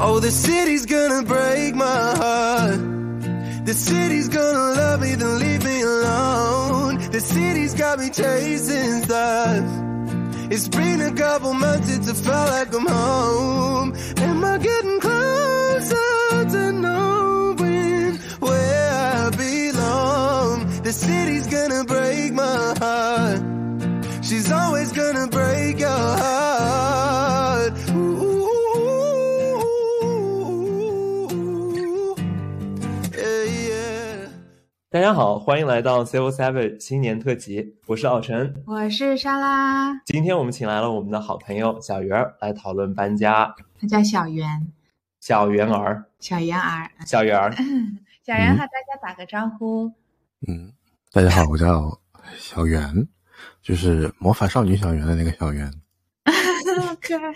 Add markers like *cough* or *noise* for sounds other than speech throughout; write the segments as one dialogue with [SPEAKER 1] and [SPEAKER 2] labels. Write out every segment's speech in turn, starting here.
[SPEAKER 1] Oh, the city's gonna break my heart. The city's gonna love me, then leave me alone. The city's got me chasing stuff. It's been a couple months, it's a felt like I'm home. Am I getting closer to knowing where I belong? The city's gonna break my heart. She's always gonna
[SPEAKER 2] 家好，欢迎来到 Civil Seven 新年特辑，我是奥晨。
[SPEAKER 3] 我是莎拉，
[SPEAKER 2] 今天我们请来了我们的好朋友小圆儿来讨论搬家。
[SPEAKER 3] 他叫小圆，
[SPEAKER 2] 小圆儿，
[SPEAKER 3] 小圆儿。
[SPEAKER 2] 小圆儿，*laughs*
[SPEAKER 3] 小圆和大家打个招呼。
[SPEAKER 4] 嗯，大家好，我叫 *laughs* 小圆，就是魔法少女小圆的那个小圆。*laughs*
[SPEAKER 3] 可爱。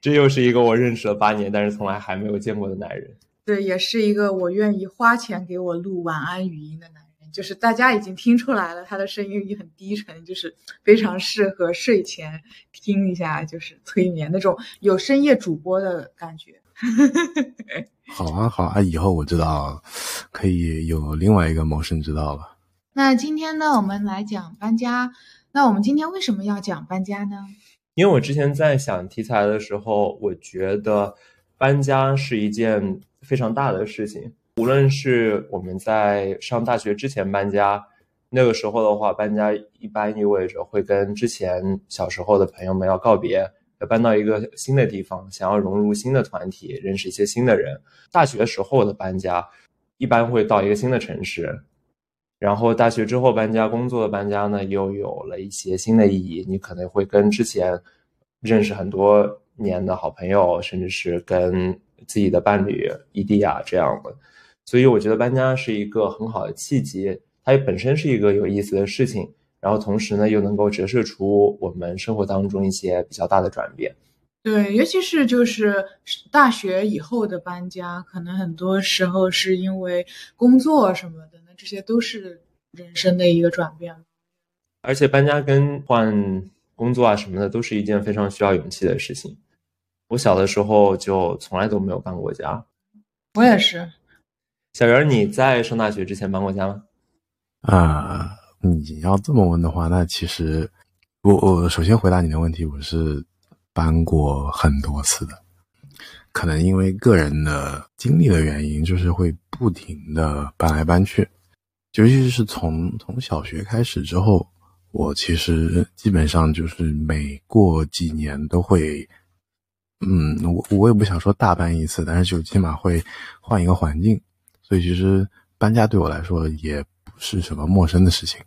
[SPEAKER 2] 这又是一个我认识了八年，但是从来还没有见过的男人。
[SPEAKER 3] 对，也是一个我愿意花钱给我录晚安语音的男人。就是大家已经听出来了，他的声音也很低沉，就是非常适合睡前听一下，就是催眠那种有深夜主播的感觉。*laughs*
[SPEAKER 4] 好啊，好啊，以后我知道可以有另外一个谋生之道了。
[SPEAKER 3] 那今天呢，我们来讲搬家。那我们今天为什么要讲搬家呢？
[SPEAKER 2] 因为我之前在想题材的时候，我觉得搬家是一件非常大的事情。无论是我们在上大学之前搬家，那个时候的话，搬家一般意味着会跟之前小时候的朋友们要告别，要搬到一个新的地方，想要融入新的团体，认识一些新的人。大学时候的搬家，一般会到一个新的城市，然后大学之后搬家，工作的搬家呢，又有了一些新的意义。你可能会跟之前认识很多年的好朋友，甚至是跟自己的伴侣异地啊这样的。所以我觉得搬家是一个很好的契机，它也本身是一个有意思的事情，然后同时呢又能够折射出我们生活当中一些比较大的转变。
[SPEAKER 3] 对，尤其是就是大学以后的搬家，可能很多时候是因为工作什么的，那这些都是人生的一个转变。
[SPEAKER 2] 而且搬家跟换工作啊什么的，都是一件非常需要勇气的事情。我小的时候就从来都没有搬过家。
[SPEAKER 3] 我也是，
[SPEAKER 2] 小圆，你在上大学之前搬过家吗？
[SPEAKER 4] 啊，你要这么问的话，那其实我我首先回答你的问题，我是搬过很多次的。可能因为个人的经历的原因，就是会不停的搬来搬去，尤其是从从小学开始之后，我其实基本上就是每过几年都会，嗯，我我也不想说大搬一次，但是就起码会换一个环境，所以其实搬家对我来说也不是什么陌生的事情。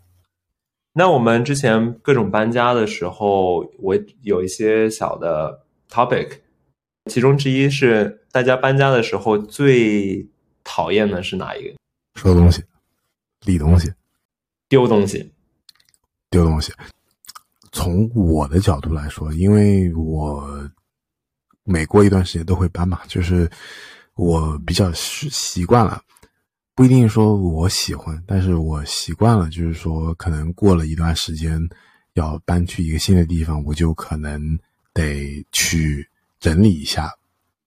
[SPEAKER 2] 那我们之前各种搬家的时候，我有一些小的 topic，其中之一是大家搬家的时候最讨厌的是哪一个？
[SPEAKER 4] 收东西，理东西，
[SPEAKER 2] 丢东西。
[SPEAKER 4] 丢东西。从我的角度来说，因为我每过一段时间都会搬嘛，就是我比较习习惯了，不一定说我喜欢，但是我习惯了，就是说可能过了一段时间要搬去一个新的地方，我就可能得去整理一下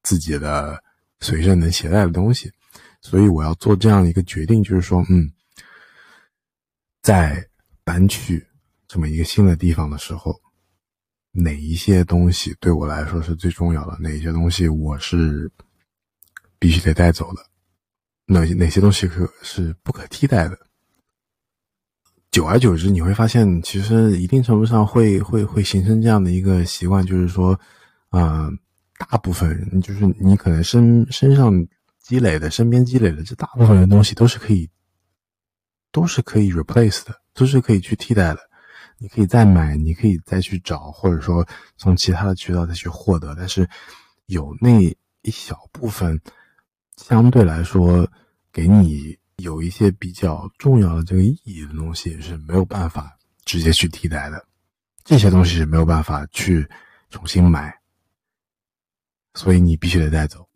[SPEAKER 4] 自己的随身能携带的东西，所以我要做这样一个决定，就是说，嗯，在搬去这么一个新的地方的时候，哪一些东西对我来说是最重要的？哪些东西我是必须得带走的？哪哪些东西可是不可替代的？久而久之，你会发现，其实一定程度上会会会形成这样的一个习惯，就是说，啊、大部分人就是你可能身身上积累的、身边积累的这大部分的东西都是可以，都是可以 replace 的，都是可以去替代的。你可以再买，你可以再去找，或者说从其他的渠道再去获得。但是有那一小部分相对来说给你有一些比较重要的这个意义的东西是没有办法直接去替代的，这些东西是没有办法去重新买，所以你必须得带走。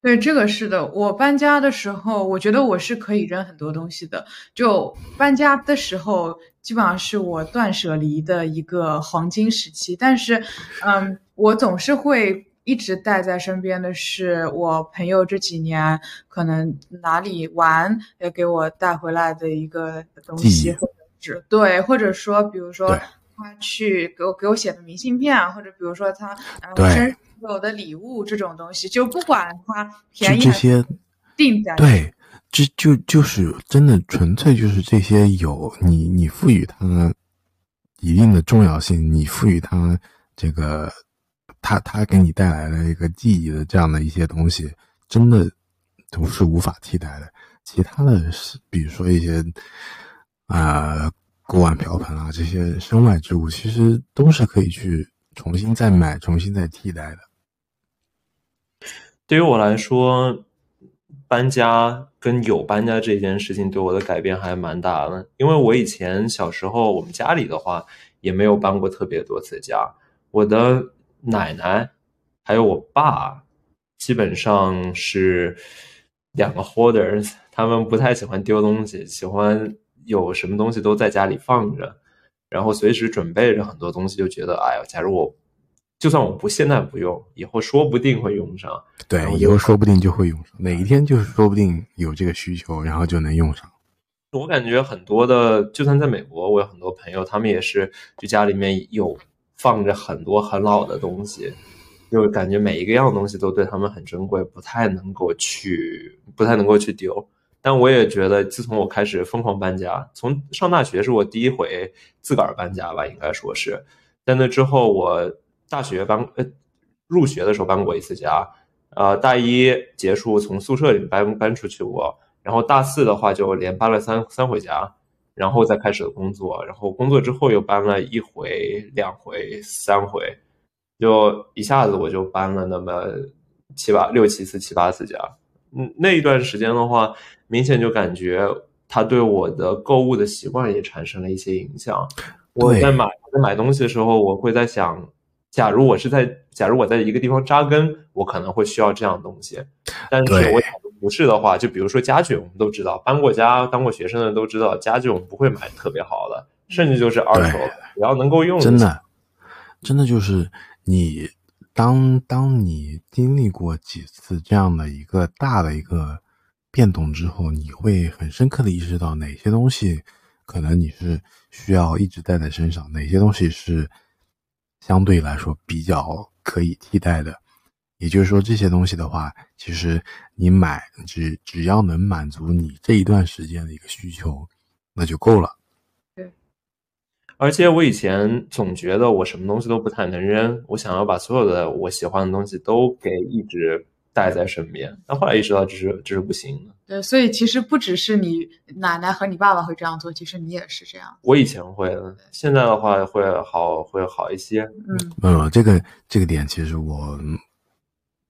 [SPEAKER 3] 对，这个是的。我搬家的时候，我觉得我是可以扔很多东西的。就搬家的时候，基本上是我断舍离的一个黄金时期。但是，嗯，我总是会一直带在身边的是我朋友这几年可能哪里玩也给我带回来的一个东西，
[SPEAKER 4] 忆
[SPEAKER 3] 或者是对，或者说比如说他去给我给我写的明信片，或者比如说他生日给我的礼物这种东西，就不管它便宜
[SPEAKER 4] 这些，
[SPEAKER 3] 定在
[SPEAKER 4] 对，这就就是真的纯粹就是这些有你你赋予它一定的重要性，你赋予它这个它它给你带来的一个记忆的这样的一些东西，真的都是无法替代的。其他的是，比如说一些啊、锅碗瓢盆啊这些身外之物，其实都是可以去重新再买、重新再替代的。
[SPEAKER 2] 对于我来说，搬家跟有搬家这件事情对我的改变还蛮大的。因为我以前小时候，我们家里的话也没有搬过特别多次家。我的奶奶还有我爸，基本上是两个 holders，*laughs* 他们不太喜欢丢东西，喜欢有什么东西都在家里放着，然后随时准备着很多东西，就觉得哎呀，假如我就算我不现在不用，以后说不定会用上。
[SPEAKER 4] 对，以后说不定就会用上，哪一天就是说不定有这个需求，然后就能用上。
[SPEAKER 2] 我感觉很多的，就算在美国，我有很多朋友，他们也是就家里面有放着很多很老的东西，就感觉每一个样东西都对他们很珍贵，不太能够去，不太能够去丢。但我也觉得，自从我开始疯狂搬家，从上大学是我第一回自个儿搬家吧，应该说是。在那之后，我大学搬呃入学的时候搬过一次家，呃，大一结束从宿舍里搬搬出去过，然后大四的话就连搬了三三回家，然后再开始工作，然后工作之后又搬了一回、两回、三回，就一下子我就搬了那么七八六七次、七八次家。嗯，那一段时间的话，明显就感觉他对我的购物的习惯也产生了一些影响。我在买在买东西的时候，我会在想，假如我是在假如我在一个地方扎根，我可能会需要这样的东西。但是我不是的话，就比如说家具，我们都知道，搬过家、当过学生的都知道，家具我们不会买特别好的，甚至就是二手
[SPEAKER 4] 对，
[SPEAKER 2] 只要能够用
[SPEAKER 4] 真的，真的就是你当当你经历过几次这样的一个大的一个变动之后，你会很深刻的意识到哪些东西可能你是需要一直带在身上，哪些东西是相对来说比较可以替代的。也就是说，这些东西的话，其实你买只只要能满足你这一段时间的一个需求，那就够了。
[SPEAKER 2] 而且我以前总觉得我什么东西都不太能扔，我想要把所有的我喜欢的东西都给一直带在身边。但后来意识到这是这是不行的。
[SPEAKER 3] 对，所以其实不只是你奶奶和你爸爸会这样做，其实你也是这样。
[SPEAKER 2] 我以前会，现在的话会好会好一些。
[SPEAKER 3] 嗯
[SPEAKER 4] 呃，这个这个点其实我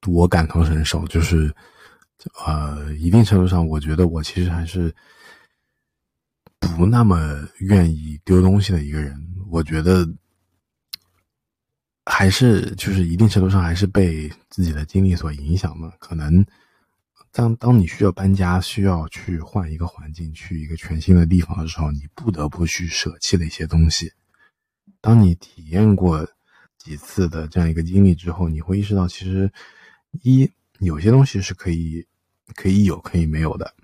[SPEAKER 4] 我感同身受，就是呃，一定程度上，我觉得我其实还是不那么愿意丢东西的一个人。我觉得还是就是一定程度上还是被自己的经历所影响的。可能当当你需要搬家，需要去换一个环境，去一个全新的地方的时候，你不得不去舍弃的一些东西。当你体验过几次的这样一个经历之后，你会意识到，其实一有些东西是可以可以有可以没有的，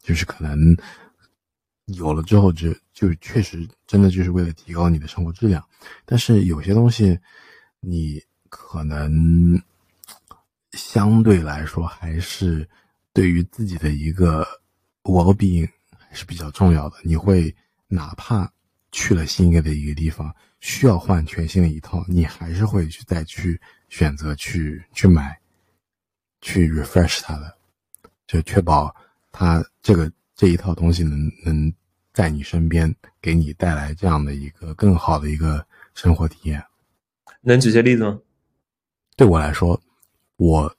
[SPEAKER 4] 就是可能有了之后就就确实真的就是为了提高你的生活质量，但是有些东西你可能相对来说还是对于自己的一个 well being 是比较重要的，你会哪怕去了新一的一个地方，需要换全新的一套，你还是会去再去选择去去买，去 refresh 它的，就确保它这个这一套东西能能在你身边给你带来这样的一个更好的一个生活体验。
[SPEAKER 2] 能举些例子吗？
[SPEAKER 4] 对我来说，我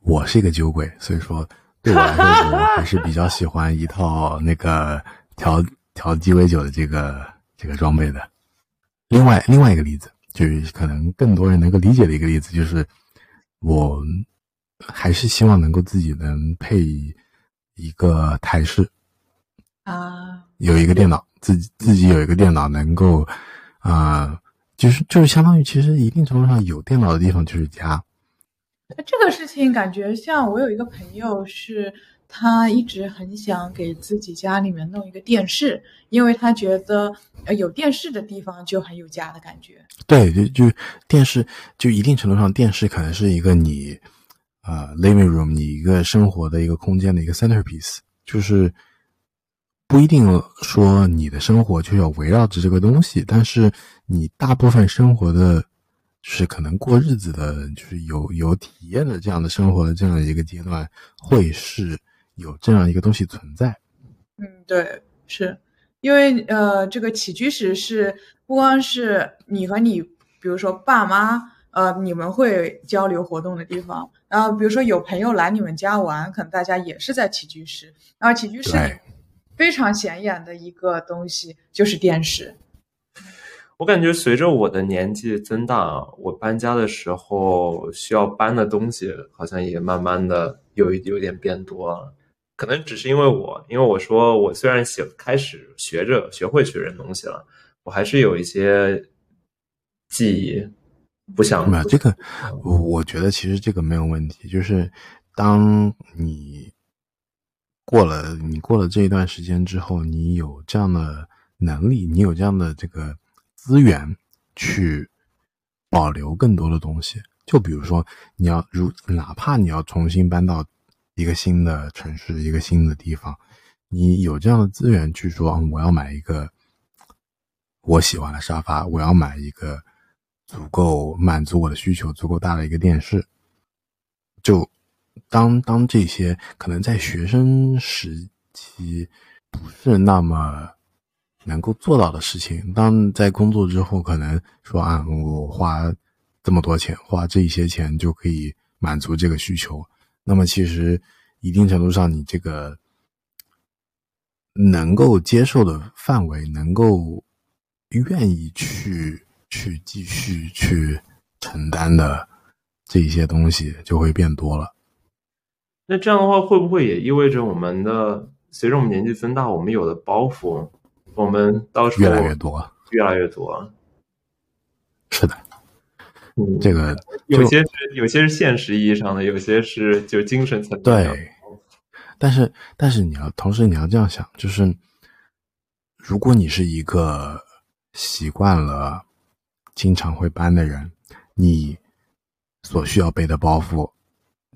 [SPEAKER 4] 我是一个酒鬼，所以说对我来说，我还是比较喜欢一套那个调调鸡尾酒的这个这个装备的。另外另外一个例子，就是可能更多人能够理解的一个例子，就是我还是希望能够自己能配一个台式，
[SPEAKER 3] 啊，
[SPEAKER 4] 有一个电脑，自己自己有一个电脑能够，啊、就是就是相当于其实一定程度上有电脑的地方就是家，
[SPEAKER 3] 这个事情感觉像我有一个朋友是。他一直很想给自己家里面弄一个电视，因为他觉得呃有电视的地方就很有家的感觉。
[SPEAKER 4] 对，就就电视，就一定程度上，电视可能是一个你呃 living room 你一个生活的一个空间的一个 centerpiece，就是不一定说你的生活就要围绕着这个东西，但是你大部分生活的，就是可能过日子的，就是有有体验的这样的生活的这样一个阶段，会是。有这样一个东西存在，
[SPEAKER 3] 嗯，对，是因为呃，这个起居室是不光是你和你，比如说爸妈，呃，你们会交流活动的地方，然后比如说有朋友来你们家玩，可能大家也是在起居室，然后起居室非常显眼的一个东西就是电视。
[SPEAKER 2] 我感觉随着我的年纪增大，我搬家的时候需要搬的东西好像也慢慢的有有点变多了。可能只是因为我，因为我说我虽然写开始学着学会去扔东西了，我还是有一些记忆不想。
[SPEAKER 4] 没有这个，我我觉得其实这个没有问题。就是当你过了你过了这一段时间之后，你有这样的能力，你有这样的这个资源去保留更多的东西。就比如说，你要如哪怕你要重新搬到。一个新的城市，一个新的地方，你有这样的资源去说，我要买一个我喜欢的沙发，我要买一个足够满足我的需求、足够大的一个电视。就当当这些可能在学生时期不是那么能够做到的事情，当在工作之后，可能说啊，我花这么多钱，花这些钱就可以满足这个需求。那么，其实一定程度上，你这个能够接受的范围，能够愿意去去继续去承担的这一些东西，就会变多了。
[SPEAKER 2] 那这样的话，会不会也意味着我们的随着我们年纪增大，我们有的包袱，我们到时候
[SPEAKER 4] 越来越多，
[SPEAKER 2] 越来越多？
[SPEAKER 4] 是的。这个
[SPEAKER 2] 有些是有些是现实意义上的，有些是就精神层面。
[SPEAKER 4] 对，但是但是你要同时你要这样想，就是如果你是一个习惯了经常会搬的人，你所需要背的包袱，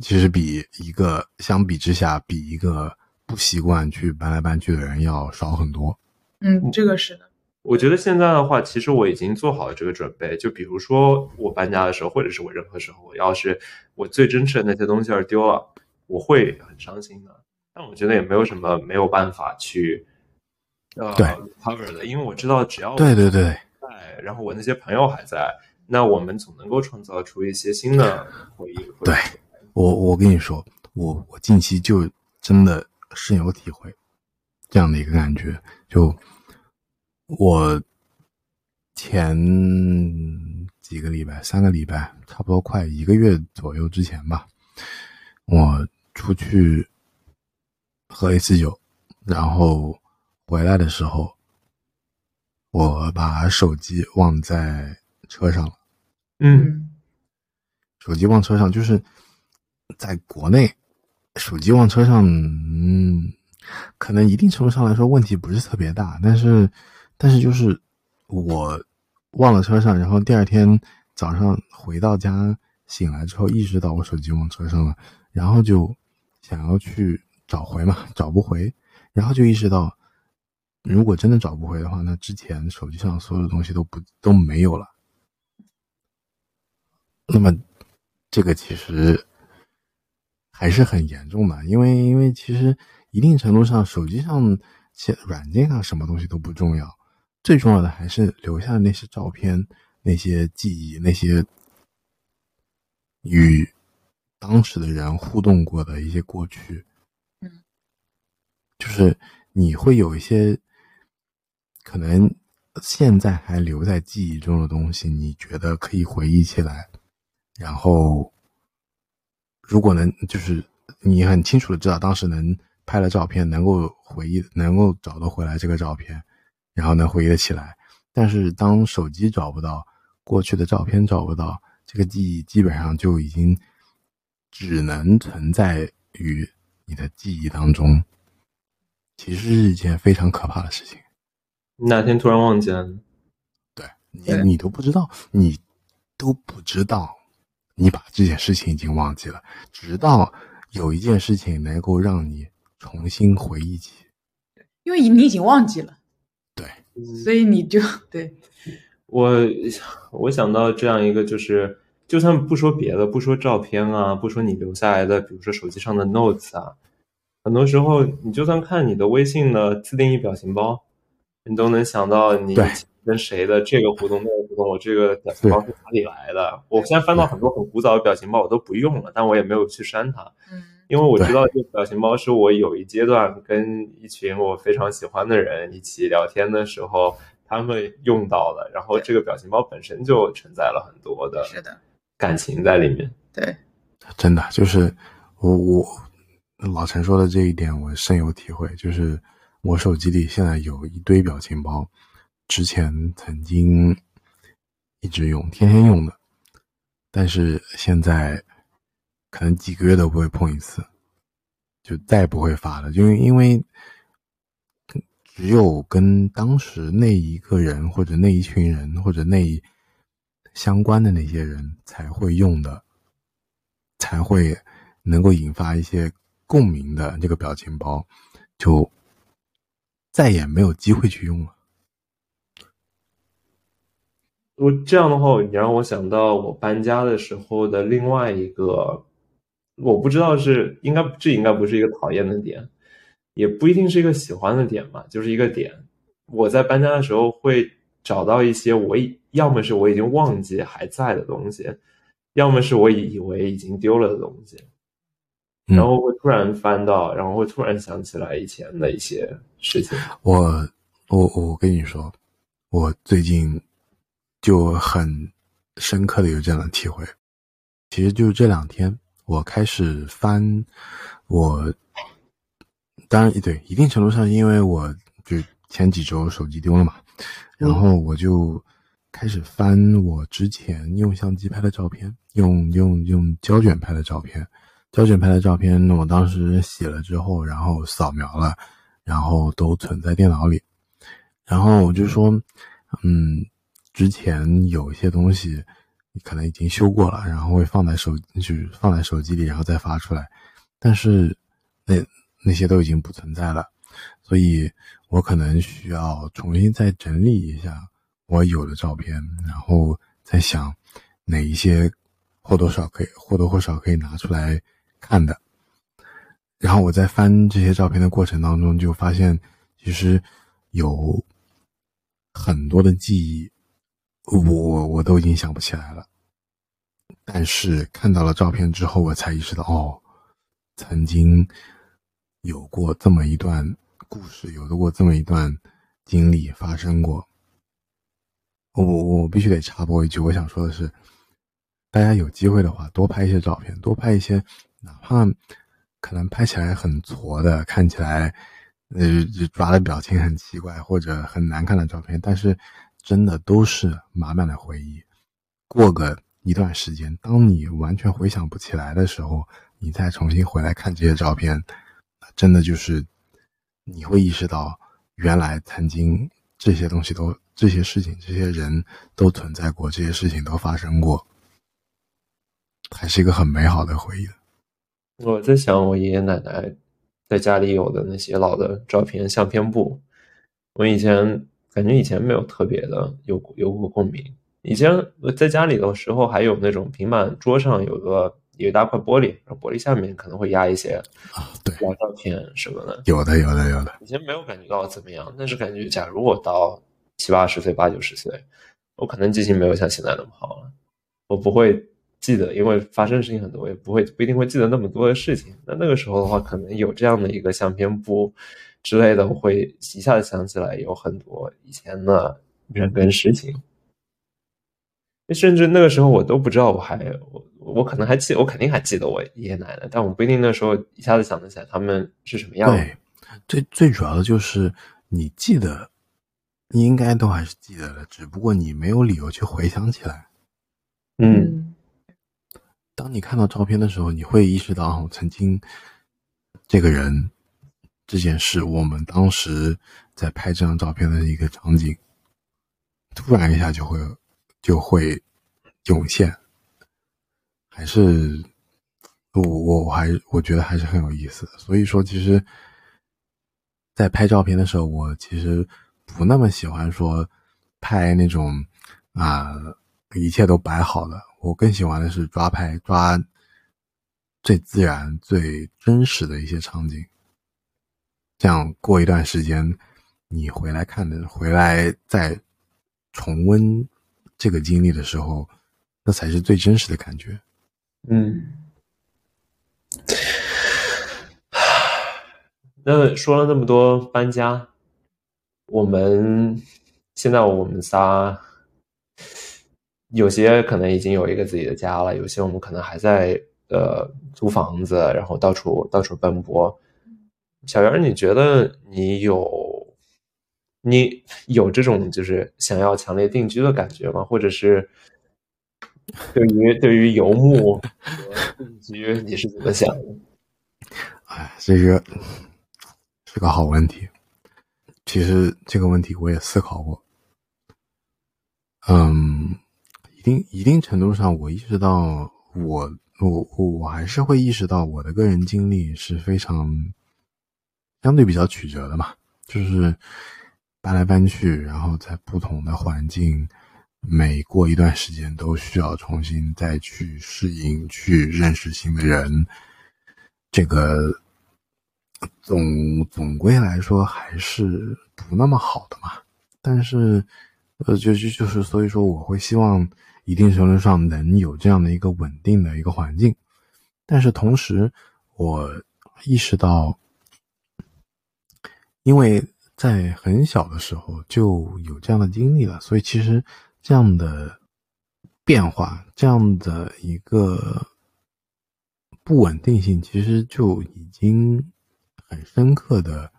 [SPEAKER 4] 其实比一个相比之下，比一个不习惯去搬来搬去的人要少很多。
[SPEAKER 3] 嗯，这个是的。
[SPEAKER 2] 我觉得现在的话，其实我已经做好了这个准备。就比如说我搬家的时候，或者是我任何时候，我要是我最珍视的那些东西而丢了，我会很伤心的。但我觉得也没有什么没有办法去呃 cover 的，因为我知道只要
[SPEAKER 4] 对对对
[SPEAKER 2] 在，然后我那些朋友还在，那我们总能够创造出一些新的回忆。
[SPEAKER 4] 对我，我跟你说，我我近期就真的深有体会这样的一个感觉，就。我前几个礼拜，三个礼拜，差不多快一个月左右之前吧，我出去喝一次酒，然后回来的时候，我把手机忘在车上了。
[SPEAKER 2] 嗯，
[SPEAKER 4] 手机忘车上，就是在国内，手机忘车上，嗯，可能一定程度上来说问题不是特别大，但是。但是就是我忘了车上，然后第二天早上回到家醒来之后，意识到我手机忘车上了，然后就想要去找回嘛，找不回，然后就意识到，如果真的找不回的话，那之前手机上所有的东西都不都没有了。那么这个其实还是很严重的，因为因为其实一定程度上，手机上且软件上什么东西都不重要。最重要的还是留下的那些照片、那些记忆、那些与当时的人互动过的一些过去。
[SPEAKER 3] 嗯，
[SPEAKER 4] 就是你会有一些可能现在还留在记忆中的东西，你觉得可以回忆起来。然后，如果能，就是你很清楚的知道当时能拍了照片，能够回忆，能够找得回来这个照片。然后能回忆得起来，但是当手机找不到，过去的照片找不到，这个记忆基本上就已经只能存在于你的记忆当中，其实是一件非常可怕的事情。
[SPEAKER 2] 哪天突然忘记了？
[SPEAKER 4] 对你，
[SPEAKER 3] 对
[SPEAKER 4] 你都不知道，你都不知道，你把这件事情已经忘记了，直到有一件事情能够让你重新回忆起。
[SPEAKER 3] 因为你已经忘记了，
[SPEAKER 4] 对，
[SPEAKER 3] 所以你就对 *laughs*
[SPEAKER 2] 我我想到这样一个，就是就算不说别的，不说照片啊，不说你留下来的，比如说手机上的 notes 啊，很多时候你就算看你的微信的自定义表情包，你都能想到你
[SPEAKER 4] 对
[SPEAKER 2] 跟谁的这个互动那个互动，我这个表情包是哪里来的？我现在翻到很多很古早的表情包，我都不用了，但我也没有去删它。
[SPEAKER 3] 嗯
[SPEAKER 2] 因为我知道这个表情包是我有一阶段跟一群我非常喜欢的人一起聊天的时候，他们用到的，然后这个表情包本身就承载了很多的
[SPEAKER 3] 是的，
[SPEAKER 2] 感情在里面。
[SPEAKER 3] 对
[SPEAKER 4] 真的就是我我老陈说的这一点，我深有体会。就是我手机里现在有一堆表情包，之前曾经一直用，天天用的，但是现在可能几个月都不会碰一次，就再也不会发了，就因为只有跟当时那一个人或者那一群人或者那相关的那些人才会用的。才会能够引发一些共鸣的这个表情包，就再也没有机会去用了。
[SPEAKER 2] 我这样的话，你让我想到我搬家的时候的另外一个，我不知道是应该这应该不是一个讨厌的点，也不一定是一个喜欢的点吧，就是一个点。我在搬家的时候会找到一些我已要么是我已经忘记还在的东西，要么是我以为已经丢了的东西，
[SPEAKER 4] 嗯
[SPEAKER 2] 然后会突然翻到，然后会突然想起来以前的一些事情。
[SPEAKER 4] 我我我跟你说，我最近就很深刻的有这样的体会。其实就是这两天，我开始翻我，当然对，一定程度上，因为我就前几周手机丢了嘛，然后我就开始翻我之前用相机拍的照片，用用用胶卷拍的照片，胶卷拍的照片，我当时洗了之后，然后扫描了，然后都存在电脑里，然后我就说，嗯，之前有一些东西你可能已经修过了，然后会放在手就是放在手机里，然后再发出来，但是那那些都已经不存在了，所以我可能需要重新再整理一下我有的照片，然后再想哪一些或多少可以或多或少可以拿出来看的。然后我在翻这些照片的过程当中，就发现其实有很多的记忆，我我我都已经想不起来了。但是看到了照片之后，我才意识到，哦，曾经有过这么一段故事，有过这么一段经历发生过。我我我必须得插播一句，我想说的是，大家有机会的话，多拍一些照片，多拍一些，哪怕可能拍起来很挫的，看起来呃抓的表情很奇怪或者很难看的照片，但是真的都是满满的回忆。过个一段时间，当你完全回想不起来的时候，你再重新回来看这些照片，真的就是你会意识到，原来曾经这些东西都、这些事情、这些人都存在过，这些事情都发生过，还是一个很美好的回忆。
[SPEAKER 2] 我在想，我爷爷奶奶在家里有的那些老的照片相片簿，我以前感觉以前没有特别的有有过共鸣。以前我在家里的时候，还有那种平板桌上有个有一大块玻璃，然后玻璃下面可能会压一些
[SPEAKER 4] 啊，对，
[SPEAKER 2] 老照片什么的。
[SPEAKER 4] 有的，有的，有的。
[SPEAKER 2] 以前没有感觉到怎么样，但是感觉假如我到七八十岁、八九十岁，我可能记性没有像现在那么好了，我不会记得，因为发生的事情很多，我也不会不一定会记得那么多的事情。那那个时候的话，可能有这样的一个相片簿之类的，我会一下子想起来有很多以前的人跟事情。甚至那个时候我都不知道，我还我我可能还记，我肯定还记得我爷爷奶奶，但我不一定那时候一下子想得起来他们是什么样。
[SPEAKER 4] 对，最最主要的就是你记得，你应该都还是记得的，只不过你没有理由去回想起来。
[SPEAKER 2] 嗯，
[SPEAKER 4] 当你看到照片的时候，你会意识到曾经这个人、这件事，我们当时在拍这张照片的一个场景，突然一下就会就会涌现，还是我我我还我觉得还是很有意思。所以说，其实，在拍照片的时候，我其实不那么喜欢说拍那种啊一切都摆好了。我更喜欢的是抓拍，抓最自然、最真实的一些场景。这样过一段时间，你回来看的，回来再重温这个经历的时候，那才是最真实的感觉。
[SPEAKER 2] 嗯，那说了那么多搬家，我们现在我们仨。有些可能已经有一个自己的家了，有些我们可能还在呃租房子，然后到处到处奔波。小袁，你觉得你有你有这种就是想要强烈定居的感觉吗？或者是 *laughs* 对于对于游牧和定居你是怎么想的？*laughs*
[SPEAKER 4] 哎，这个是个好问题。其实这个问题我也思考过。嗯。一定一定程度上，我意识到，我我我我还是会意识到，我的个人经历是非常相对比较曲折的嘛，就是搬来搬去，然后在不同的环境，每过一段时间都需要重新再去适应，去认识新的人，这个总总归来说还是不那么好的嘛。但是，呃，就就就是所以说，我会希望。一定程度上能有这样的一个稳定的一个环境，但是同时，我意识到，因为在很小的时候就有这样的经历了，所以其实这样的变化，这样的一个不稳定性，其实就已经很深刻的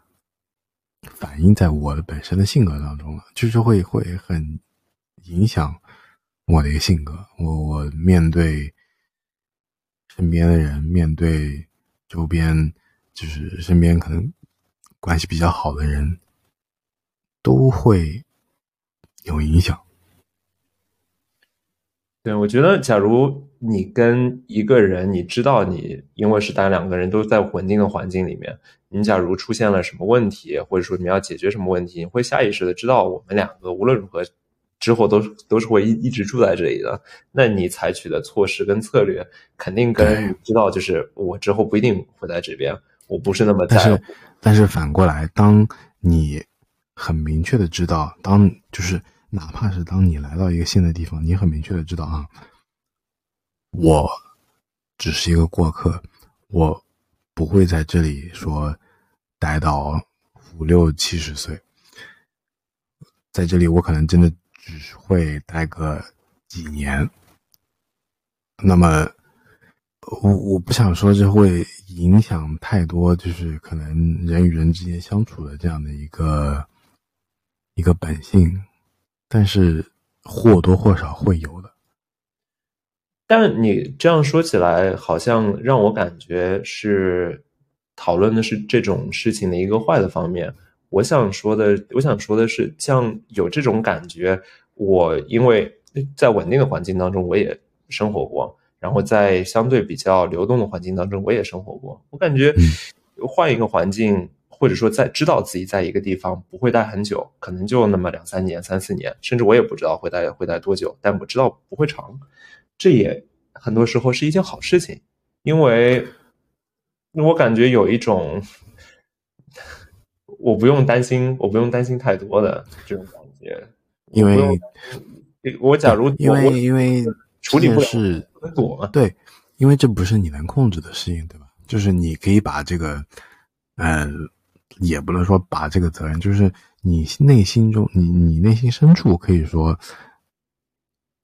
[SPEAKER 4] 反映在我的本身的性格当中了，就是会会很影响。我的一个性格，我我面对身边的人，面对周边，就是身边可能关系比较好的人，都会有影响。
[SPEAKER 2] 对，我觉得，假如你跟一个人，你知道你因为是咱两个人都在稳定的环境里面，你假如出现了什么问题，或者说你要解决什么问题，你会下意识的知道我们两个无论如何。之后都是都是会一一直住在这里的，那你采取的措施跟策略，肯定跟知道，就是我之后不一定会在这边，我不是那么
[SPEAKER 4] 但是但是反过来，当你很明确的知道，当就是哪怕是当你来到一个新的地方，你很明确的知道啊，我只是一个过客，我不会在这里说待到五六七十岁，在这里我可能真的。只会待个几年，那么我我不想说这会影响太多，就是可能人与人之间相处的这样的一个一个本性，但是或多或少会有的。
[SPEAKER 2] 但你这样说起来，好像让我感觉是讨论的是这种事情的一个坏的方面。我想说的，我想说的是，像有这种感觉，我因为在稳定的环境当中，我也生活过，然后在相对比较流动的环境当中，我也生活过。我感觉换一个环境，或者说在知道自己在一个地方不会待很久，可能就那么两三年、三四年，甚至我也不知道会待会待多久，但我知道不会长。这也很多时候是一件好事情，因为我感觉有一种。我不用担心，我不用担心太多的这种感觉，
[SPEAKER 4] 因为，
[SPEAKER 2] 我假如
[SPEAKER 4] 因为因为
[SPEAKER 2] 处理不
[SPEAKER 4] 是
[SPEAKER 2] 躲嘛，
[SPEAKER 4] 对，因为这不是你能控制的事情，对吧？就是你可以把这个，呃，也不能说把这个责任，就是你内心中，你你内心深处可以说，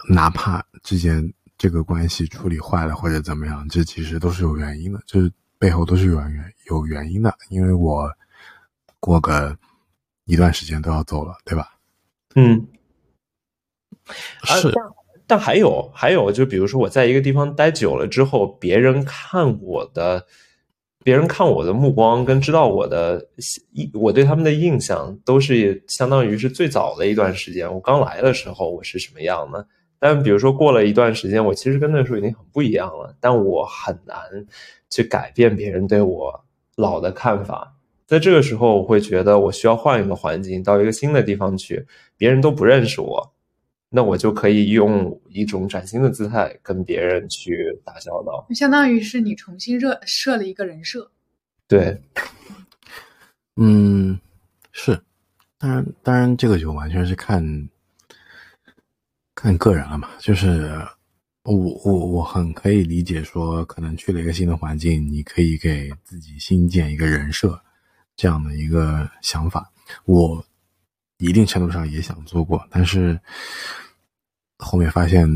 [SPEAKER 4] 哪怕之间这个关系处理坏了或者怎么样，这其实都是有原因的，就是背后都是有原有原因的，因为我。过个一段时间都要走了，对吧？
[SPEAKER 2] 嗯，
[SPEAKER 4] 是，
[SPEAKER 2] 但还有还有，就比如说我在一个地方待久了之后，别人看我的，别人看我的目光跟知道我的，我对他们的印象都是相当于是最早的一段时间。我刚来的时候我是什么样的？但比如说过了一段时间，我其实跟那时候已经很不一样了。但我很难去改变别人对我老的看法。在这个时候，我会觉得我需要换一个环境，到一个新的地方去，别人都不认识我。那我就可以用一种崭新的姿态跟别人去打交道，
[SPEAKER 3] 相当于是你重新设设了一个人设。
[SPEAKER 2] 对，
[SPEAKER 4] 嗯，是，当然，当然，这个就完全是看看个人了嘛。就是我我我很可以理解说，可能去了一个新的环境，你可以给自己新建一个人设这样的一个想法。我一定程度上也想做过，但是。后面发现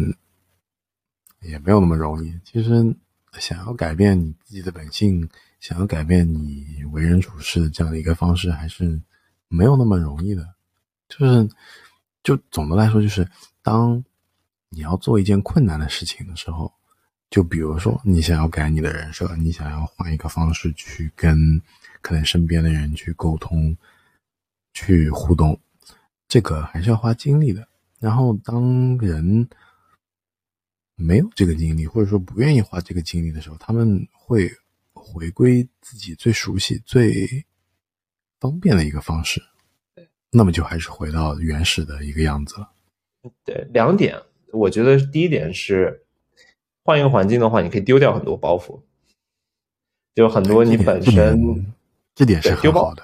[SPEAKER 4] 也没有那么容易。其实想要改变你自己的本性，想要改变你为人处事的这样的一个方式，还是没有那么容易的。就是，就总的来说，就是当你要做一件困难的事情的时候，就比如说你想要改你的人设，你想要换一个方式去跟可能身边的人去沟通、去互动，这个还是要花精力的。然后，当人没有这个精力，或者说不愿意花这个精力的时候，他们会回归自己最熟悉、最方便的一个方式。
[SPEAKER 3] 对，
[SPEAKER 4] 那么就还是回到原始的一个样子了。
[SPEAKER 2] 对，两点，我觉得第一点是换一个环境的话，你可以丢掉很多包袱，就很多你本身
[SPEAKER 4] 这点是很好的。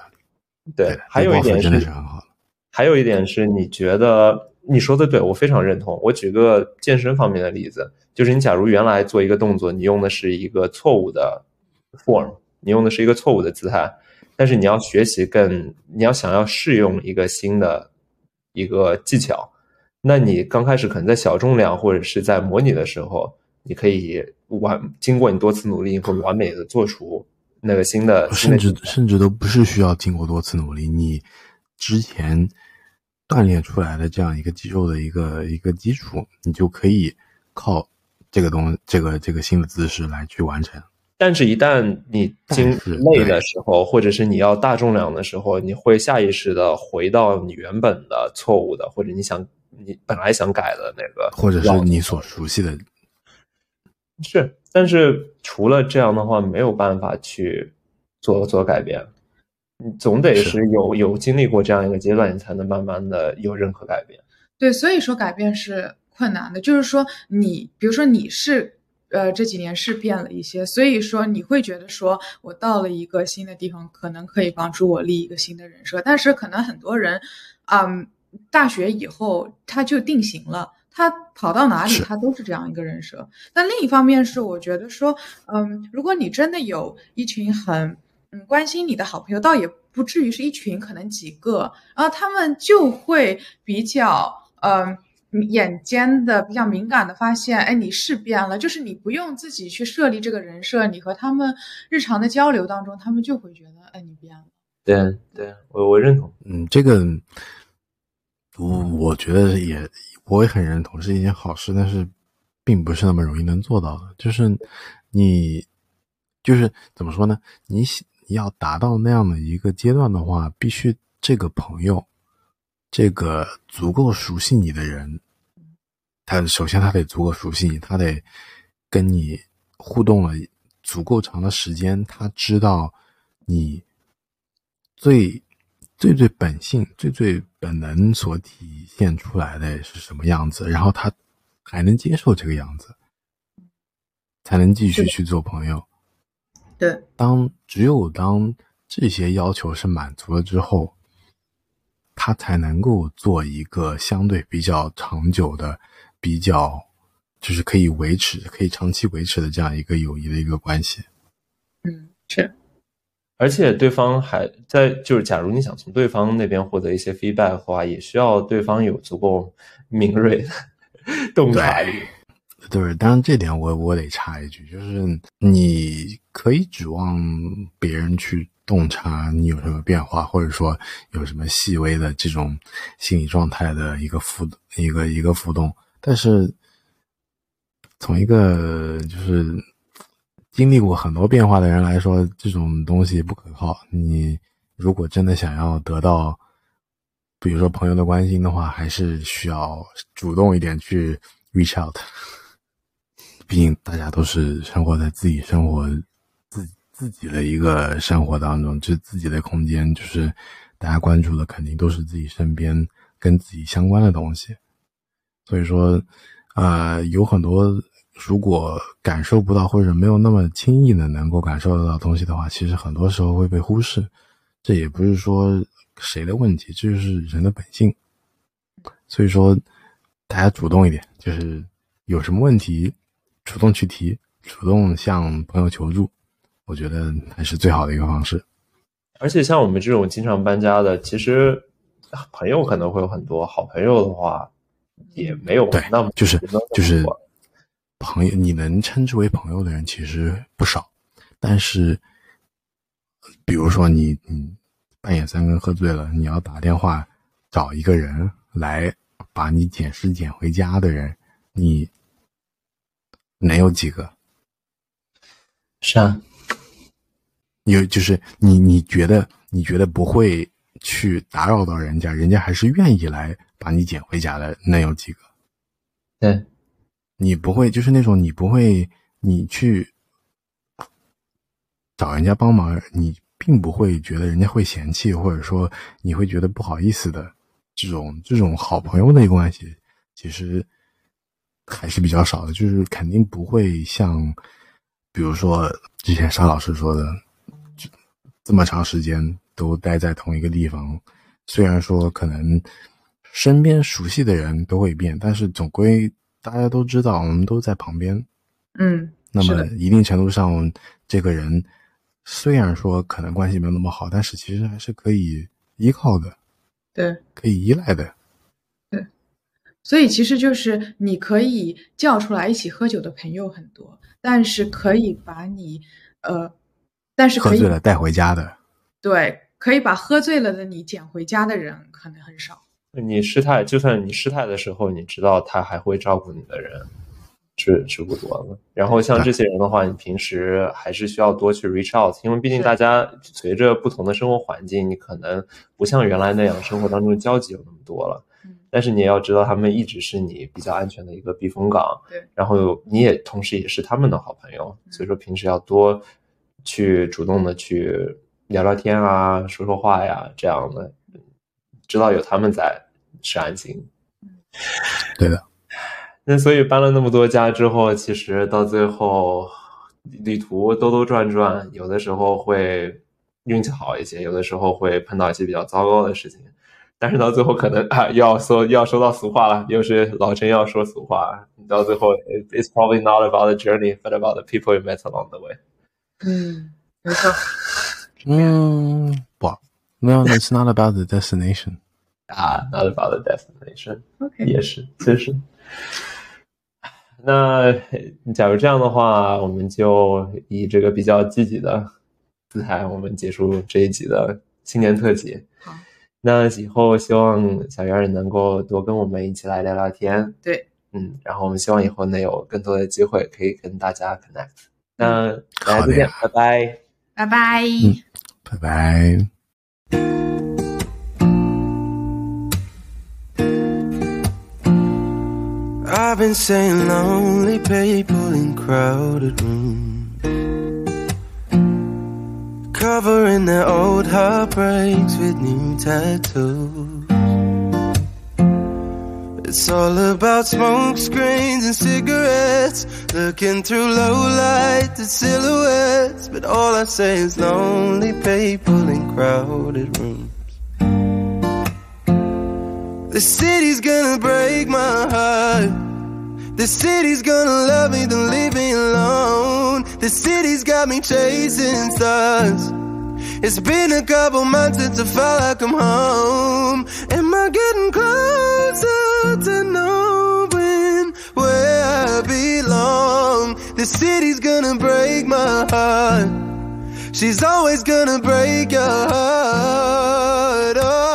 [SPEAKER 2] 对，还有一点
[SPEAKER 4] 真的是很好的。
[SPEAKER 2] 还有一点是你觉得。你说的对，我非常认同。我举个健身方面的例子，就是你假如原来做一个动作，你用的是一个错误的 form，你用的是一个错误的姿态，但是你要学习更，你要想要适用一个新的一个技巧，那你刚开始可能在小重量或者是在模拟的时候，你可以完经过你多次努力，会完美的做出那个新的，
[SPEAKER 4] 甚至甚至都不是需要经过多次努力，你之前。锻炼出来的这样一个肌肉的一个一个基础，你就可以靠这个东这个这个新的姿势来去完成。
[SPEAKER 2] 但是，一旦你经累的时候，或者是你要大重量的时候，你会下意识的回到你原本的错误的，或者你想你本来想改的那个，
[SPEAKER 4] 或者是你所熟悉的。
[SPEAKER 2] 是，但是除了这样的话，没有办法去做做改变。你总得是有有经历过这样一个阶段，你才能慢慢的有任何改变。
[SPEAKER 3] 对，所以说改变是困难的。就是说，你比如说你是呃这几年是变了一些，所以说你会觉得说我到了一个新的地方，可能可以帮助我立一个新的人设。但是可能很多人，嗯，大学以后他就定型了，他跑到哪里他都是这样一个人设。但另一方面是，我觉得说，嗯，如果你真的有一群很。嗯，关心你的好朋友倒也不至于是一群，可能几个，然后他们就会比较，嗯，眼尖的比较敏感的发现，哎，你是变了，就是你不用自己去设立这个人设，你和他们日常的交流当中，他们就会觉得，哎，你变了。
[SPEAKER 2] 对对，我我认同。
[SPEAKER 4] 嗯，这个我我觉得也我也很认同，是一件好事，但是并不是那么容易能做到的。就是你，就是怎么说呢？你想。要达到那样的一个阶段的话，必须这个朋友，这个足够熟悉你的人，他首先他得足够熟悉你，他得跟你互动了足够长的时间，他知道你最最最本性、最最本能所体现出来的是什么样子，然后他还能接受这个样子，才能继续去做朋友。
[SPEAKER 3] 对，
[SPEAKER 4] 当只有当这些要求是满足了之后，他才能够做一个相对比较长久的、比较就是可以维持、可以长期维持的这样一个友谊的一个关系。
[SPEAKER 3] 嗯，是。
[SPEAKER 2] 而且对方还在，就是假如你想从对方那边获得一些 feedback 的话，也需要对方有足够敏锐的 *laughs* 洞察力。
[SPEAKER 4] 对，当然这点我我得插一句，就是你可以指望别人去洞察你有什么变化，或者说有什么细微的这种心理状态的一个浮一个一个浮动，但是从一个就是经历过很多变化的人来说，这种东西不可靠。你如果真的想要得到，比如说朋友的关心的话，还是需要主动一点去 reach out。毕竟大家都是生活在自己生活自自己的一个生活当中，就自己的空间，就是大家关注的肯定都是自己身边跟自己相关的东西。所以说，呃，有很多如果感受不到或者没有那么轻易的能够感受得到东西的话，其实很多时候会被忽视。这也不是说谁的问题，这就是人的本性。所以说，大家主动一点，就是有什么问题。主动去提，主动向朋友求助，我觉得还是最好的一个方式。
[SPEAKER 2] 而且像我们这种经常搬家的，其实朋友可能会有很多，好朋友的话也没有那么
[SPEAKER 4] 就是就是朋友，你能称之为朋友的人其实不少。但是，比如说你你半夜三更喝醉了，你要打电话找一个人来把你捡尸捡回家的人，你。能有几个？
[SPEAKER 2] 是啊，
[SPEAKER 4] 有就是你你觉得你觉得不会去打扰到人家，人家还是愿意来把你捡回家的，能有几个？
[SPEAKER 2] 对，
[SPEAKER 4] 你不会就是那种你不会你去找人家帮忙，你并不会觉得人家会嫌弃，或者说你会觉得不好意思的这种这种好朋友的一个关系，其实。还是比较少的，就是肯定不会像，比如说之前沙老师说的，这么长时间都待在同一个地方。虽然说可能身边熟悉的人都会变，但是总归大家都知道我们都在旁边。
[SPEAKER 3] 嗯，
[SPEAKER 4] 那么一定程度上，这个人虽然说可能关系没有那么好，但是其实还是可以依靠的，
[SPEAKER 3] 对，
[SPEAKER 4] 可以依赖的。
[SPEAKER 3] 所以其实就是你可以叫出来一起喝酒的朋友很多，但是可以把你，呃，但是
[SPEAKER 4] 喝醉了带回家的，
[SPEAKER 3] 对，可以把喝醉了的你捡回家的人可能很少。
[SPEAKER 2] 你失态，就算你失态的时候，你知道他还会照顾你的人，是是不多了。然后像这些人的话，你平时还是需要多去 reach out，因为毕竟大家随着不同的生活环境，你可能不像原来那样生活当中交集有那么多了。但是你也要知道，他们一直是你比较安全的一个避风港。
[SPEAKER 3] 对，
[SPEAKER 2] 然后你也同时也是他们的好朋友，所以说平时要多去主动的去聊聊天啊，说说话呀，这样的，知道有他们在是安心。*laughs*
[SPEAKER 4] 对的。
[SPEAKER 2] 那所以搬了那么多家之后，其实到最后旅途兜兜转转，有的时候会运气好一些，有的时候会碰到一些比较糟糕的事情。但是到最后可能啊，要说要说到俗话了，又是老陈要说俗话。到最后，it's probably not about the journey, but about the people you met along the way。
[SPEAKER 3] 嗯，没错。
[SPEAKER 4] 嗯，不，No, it's not about the destination。
[SPEAKER 2] 啊，not about the destination。
[SPEAKER 3] OK，
[SPEAKER 2] 也是，确实。那假如这样的话，我们就以这个比较积极的姿态，我们结束这一集的新年特辑。
[SPEAKER 3] 好。
[SPEAKER 2] 那以后希望小圆也能够多跟我们一起来聊聊天，
[SPEAKER 3] 对，
[SPEAKER 2] 嗯，然后我们希望以后能有更多的机会可以跟大家 connect。那大家再见，拜拜，
[SPEAKER 3] 拜拜，
[SPEAKER 4] 拜拜。
[SPEAKER 1] Covering their old heartbreaks with new tattoos. It's all about smoke screens and cigarettes. Looking through low light the silhouettes. But all I say is lonely people in crowded rooms. The city's gonna break my heart. The city's gonna love me, then leave me alone. The city's got me chasing stars. It's been a couple months since I felt like I'm home. Am I getting closer to knowing where I belong? The city's gonna break my heart. She's always gonna break your heart. Oh.